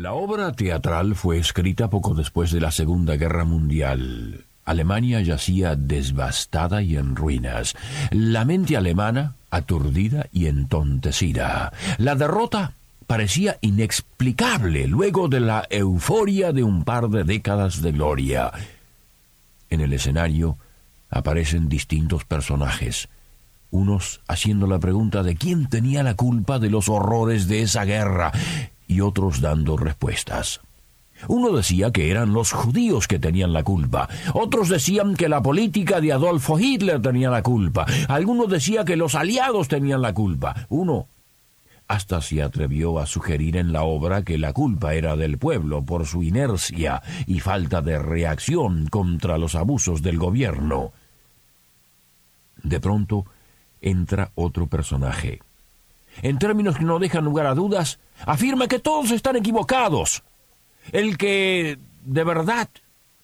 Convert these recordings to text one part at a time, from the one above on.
La obra teatral fue escrita poco después de la Segunda Guerra Mundial. Alemania yacía devastada y en ruinas. La mente alemana aturdida y entontecida. La derrota parecía inexplicable luego de la euforia de un par de décadas de gloria. En el escenario aparecen distintos personajes, unos haciendo la pregunta de quién tenía la culpa de los horrores de esa guerra y otros dando respuestas. Uno decía que eran los judíos que tenían la culpa, otros decían que la política de Adolfo Hitler tenía la culpa, algunos decían que los aliados tenían la culpa, uno hasta se atrevió a sugerir en la obra que la culpa era del pueblo por su inercia y falta de reacción contra los abusos del gobierno. De pronto entra otro personaje. En términos que no dejan lugar a dudas, afirma que todos están equivocados. El que de verdad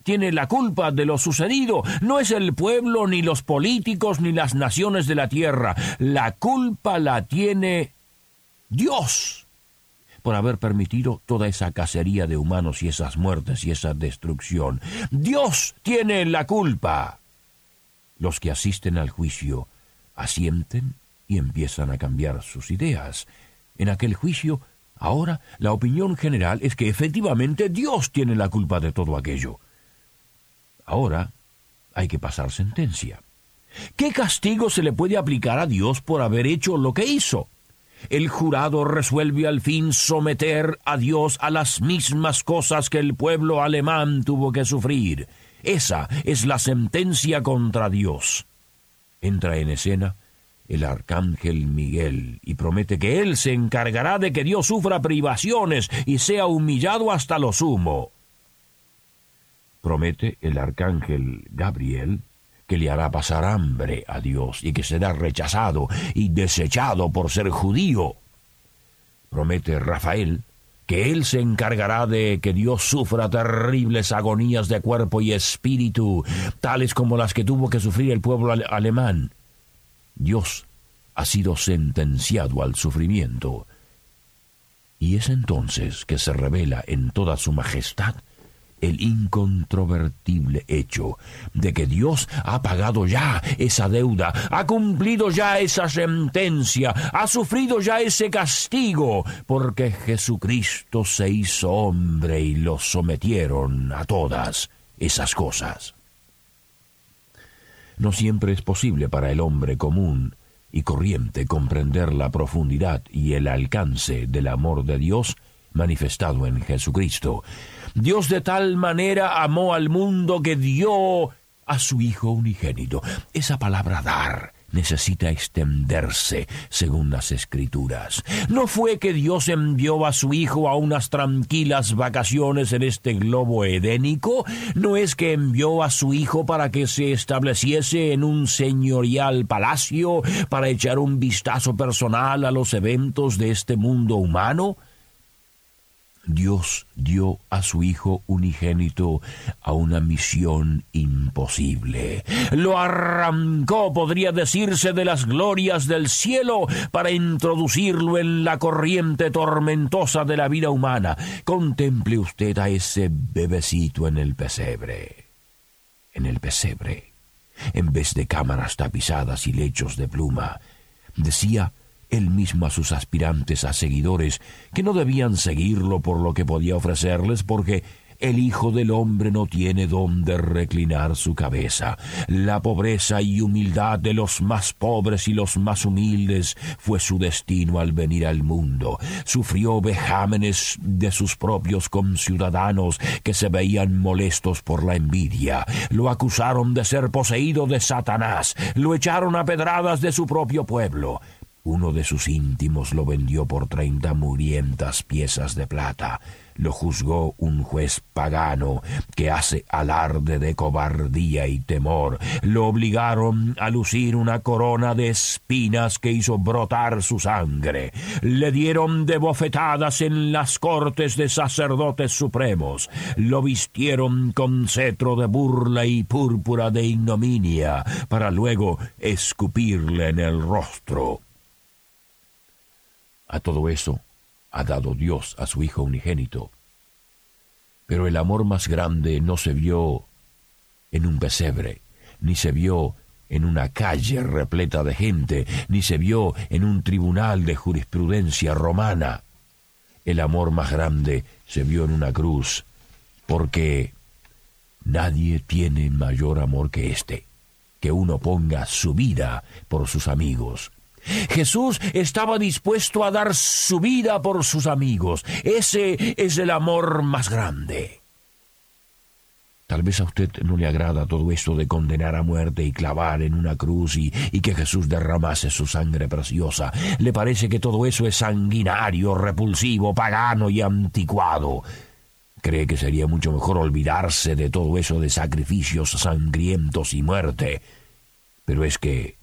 tiene la culpa de lo sucedido no es el pueblo, ni los políticos, ni las naciones de la tierra. La culpa la tiene Dios por haber permitido toda esa cacería de humanos y esas muertes y esa destrucción. Dios tiene la culpa. Los que asisten al juicio asienten y empiezan a cambiar sus ideas. En aquel juicio, ahora la opinión general es que efectivamente Dios tiene la culpa de todo aquello. Ahora hay que pasar sentencia. ¿Qué castigo se le puede aplicar a Dios por haber hecho lo que hizo? El jurado resuelve al fin someter a Dios a las mismas cosas que el pueblo alemán tuvo que sufrir. Esa es la sentencia contra Dios. Entra en escena el arcángel Miguel y promete que él se encargará de que Dios sufra privaciones y sea humillado hasta lo sumo. Promete el arcángel Gabriel que le hará pasar hambre a Dios y que será rechazado y desechado por ser judío. Promete Rafael que él se encargará de que Dios sufra terribles agonías de cuerpo y espíritu, tales como las que tuvo que sufrir el pueblo alemán. Dios ha sido sentenciado al sufrimiento. Y es entonces que se revela en toda su majestad el incontrovertible hecho de que Dios ha pagado ya esa deuda, ha cumplido ya esa sentencia, ha sufrido ya ese castigo, porque Jesucristo se hizo hombre y lo sometieron a todas esas cosas. No siempre es posible para el hombre común y corriente comprender la profundidad y el alcance del amor de Dios manifestado en Jesucristo. Dios de tal manera amó al mundo que dio a su Hijo unigénito. Esa palabra dar necesita extenderse según las escrituras. No fue que Dios envió a su Hijo a unas tranquilas vacaciones en este globo edénico, no es que envió a su Hijo para que se estableciese en un señorial palacio para echar un vistazo personal a los eventos de este mundo humano. Dios dio a su Hijo unigénito a una misión imposible. Lo arrancó, podría decirse, de las glorias del cielo para introducirlo en la corriente tormentosa de la vida humana. Contemple usted a ese bebecito en el pesebre. En el pesebre, en vez de cámaras tapizadas y lechos de pluma, decía él mismo a sus aspirantes a seguidores, que no debían seguirlo por lo que podía ofrecerles, porque el Hijo del Hombre no tiene dónde reclinar su cabeza. La pobreza y humildad de los más pobres y los más humildes fue su destino al venir al mundo. Sufrió vejámenes de sus propios conciudadanos que se veían molestos por la envidia. Lo acusaron de ser poseído de Satanás. Lo echaron a pedradas de su propio pueblo. Uno de sus íntimos lo vendió por treinta murientas piezas de plata. lo juzgó un juez pagano que hace alarde de cobardía y temor. Lo obligaron a lucir una corona de espinas que hizo brotar su sangre. Le dieron de bofetadas en las cortes de sacerdotes supremos. Lo vistieron con cetro de burla y púrpura de ignominia para luego escupirle en el rostro. A todo eso ha dado Dios a su Hijo unigénito. Pero el amor más grande no se vio en un pesebre, ni se vio en una calle repleta de gente, ni se vio en un tribunal de jurisprudencia romana. El amor más grande se vio en una cruz, porque nadie tiene mayor amor que este, que uno ponga su vida por sus amigos. Jesús estaba dispuesto a dar su vida por sus amigos. Ese es el amor más grande. Tal vez a usted no le agrada todo esto de condenar a muerte y clavar en una cruz y, y, que Jesús derramase su sangre preciosa. Le parece que todo eso es sanguinario, repulsivo, pagano y anticuado. Cree que sería mucho mejor olvidarse de todo eso de sacrificios sangrientos y muerte. Pero es que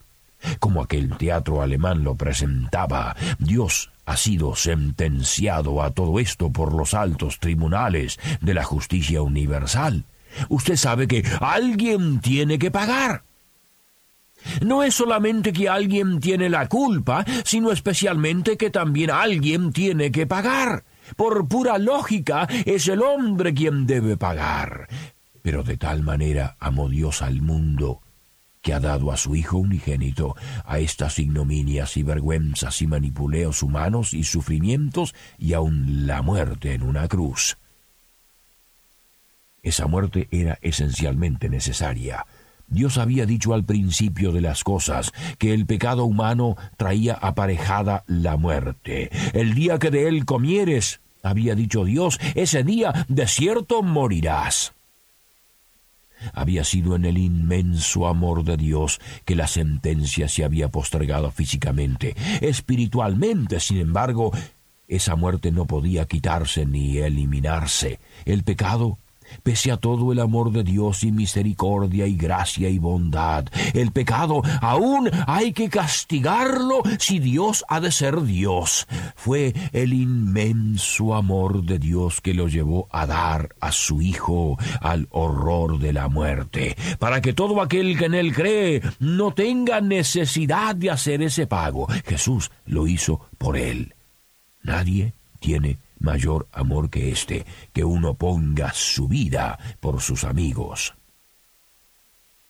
como aquel teatro alemán lo presentaba, Dios ha sido sentenciado a todo esto por los altos tribunales de la justicia universal. Usted sabe que alguien tiene que pagar. No es solamente que alguien tiene la culpa, sino especialmente que también alguien tiene que pagar. Por pura lógica, es el hombre quien debe pagar. Pero de tal manera amó Dios al mundo que ha dado a su Hijo unigénito a estas ignominias y vergüenzas y manipuleos humanos y sufrimientos y aun la muerte en una cruz. Esa muerte era esencialmente necesaria. Dios había dicho al principio de las cosas que el pecado humano traía aparejada la muerte. El día que de él comieres, había dicho Dios, ese día de cierto morirás había sido en el inmenso amor de Dios que la sentencia se había postergado físicamente. Espiritualmente, sin embargo, esa muerte no podía quitarse ni eliminarse. El pecado pese a todo el amor de Dios y misericordia y gracia y bondad. El pecado aún hay que castigarlo si Dios ha de ser Dios. Fue el inmenso amor de Dios que lo llevó a dar a su Hijo al horror de la muerte, para que todo aquel que en él cree no tenga necesidad de hacer ese pago. Jesús lo hizo por él. Nadie tiene mayor amor que este, que uno ponga su vida por sus amigos.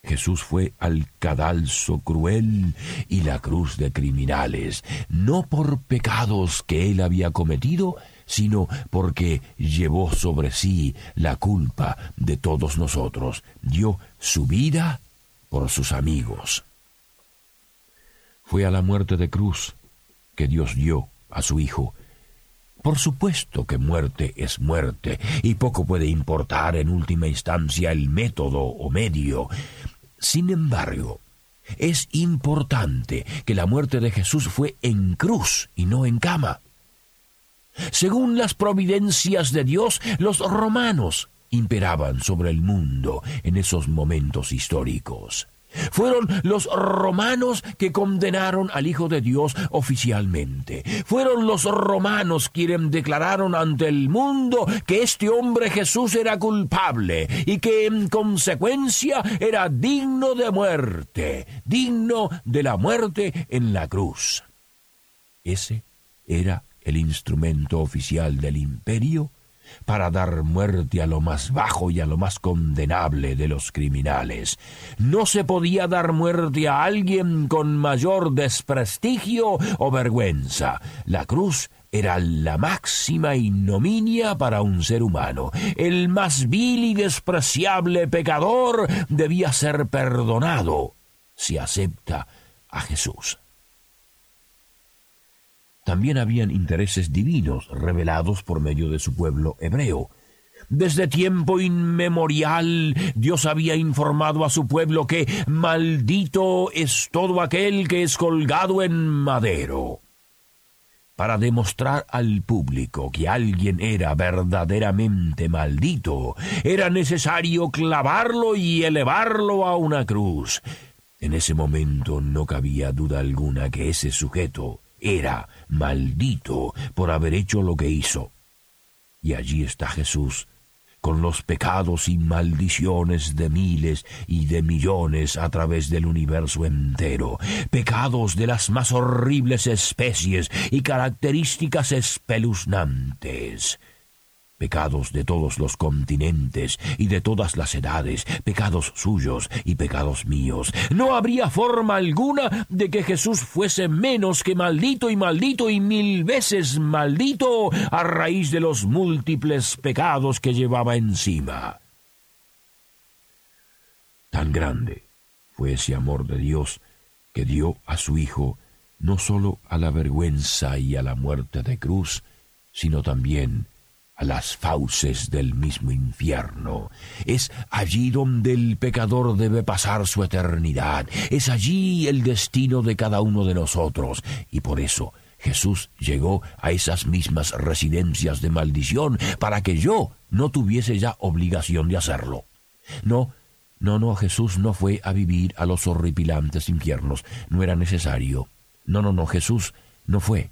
Jesús fue al cadalso cruel y la cruz de criminales, no por pecados que él había cometido, sino porque llevó sobre sí la culpa de todos nosotros, dio su vida por sus amigos. Fue a la muerte de cruz que Dios dio a su Hijo por supuesto que muerte es muerte, y poco puede importar en última instancia el método o medio. Sin embargo, es importante que la muerte de Jesús fue en cruz y no en cama. Según las providencias de Dios, los romanos imperaban sobre el mundo en esos momentos históricos. Fueron los romanos que condenaron al Hijo de Dios oficialmente. Fueron los romanos quienes declararon ante el mundo que este hombre Jesús era culpable y que en consecuencia era digno de muerte, digno de la muerte en la cruz. Ese era el instrumento oficial del imperio para dar muerte a lo más bajo y a lo más condenable de los criminales. No se podía dar muerte a alguien con mayor desprestigio o vergüenza. La cruz era la máxima ignominia para un ser humano. El más vil y despreciable pecador debía ser perdonado si acepta a Jesús también habían intereses divinos revelados por medio de su pueblo hebreo. Desde tiempo inmemorial Dios había informado a su pueblo que maldito es todo aquel que es colgado en madero. para demostrar al público que alguien era verdaderamente maldito, era necesario clavarlo y elevarlo a una cruz. En ese momento no cabía duda alguna que ese sujeto era maldito por haber hecho lo que hizo. Y allí está Jesús con los pecados y maldiciones de miles y de millones a través del universo entero, pecados de las más horribles especies y características espeluznantes pecados de todos los continentes y de todas las edades, pecados suyos y pecados míos. No habría forma alguna de que Jesús fuese menos que maldito y maldito y mil veces maldito a raíz de los múltiples pecados que llevaba encima. Tan grande fue ese amor de Dios que dio a su Hijo no sólo a la vergüenza y a la muerte de cruz, sino también las fauces del mismo infierno. Es allí donde el pecador debe pasar su eternidad. Es allí el destino de cada uno de nosotros. Y por eso Jesús llegó a esas mismas residencias de maldición para que yo no tuviese ya obligación de hacerlo. No, no, no, Jesús no fue a vivir a los horripilantes infiernos. No era necesario. No, no, no, Jesús no fue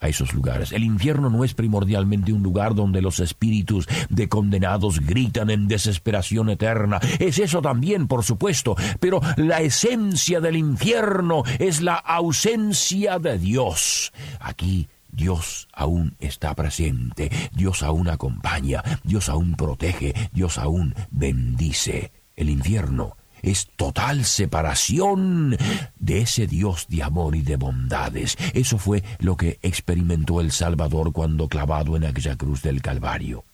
a esos lugares. El infierno no es primordialmente un lugar donde los espíritus de condenados gritan en desesperación eterna. Es eso también, por supuesto, pero la esencia del infierno es la ausencia de Dios. Aquí Dios aún está presente, Dios aún acompaña, Dios aún protege, Dios aún bendice. El infierno es total separación de ese Dios de amor y de bondades. Eso fue lo que experimentó el Salvador cuando clavado en aquella cruz del Calvario.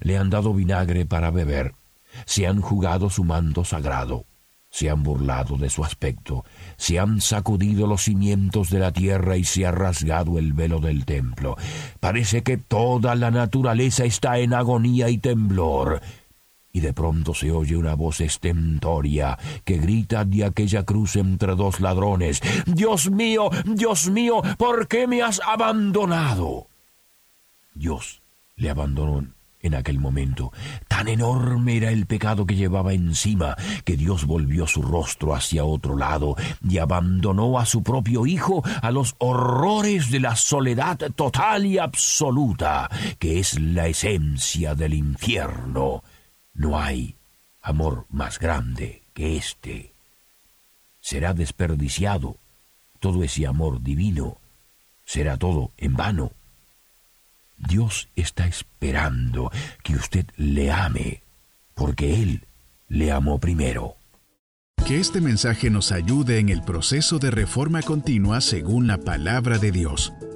Le han dado vinagre para beber, se han jugado su manto sagrado, se han burlado de su aspecto, se han sacudido los cimientos de la tierra y se ha rasgado el velo del templo. Parece que toda la naturaleza está en agonía y temblor y de pronto se oye una voz estentoria que grita de aquella cruz entre dos ladrones. Dios mío, Dios mío, ¿por qué me has abandonado? Dios le abandonó en aquel momento. Tan enorme era el pecado que llevaba encima que Dios volvió su rostro hacia otro lado y abandonó a su propio Hijo a los horrores de la soledad total y absoluta, que es la esencia del infierno no hay amor más grande que este. Será desperdiciado todo ese amor divino. Será todo en vano. Dios está esperando que usted le ame, porque Él le amó primero. Que este mensaje nos ayude en el proceso de reforma continua según la palabra de Dios.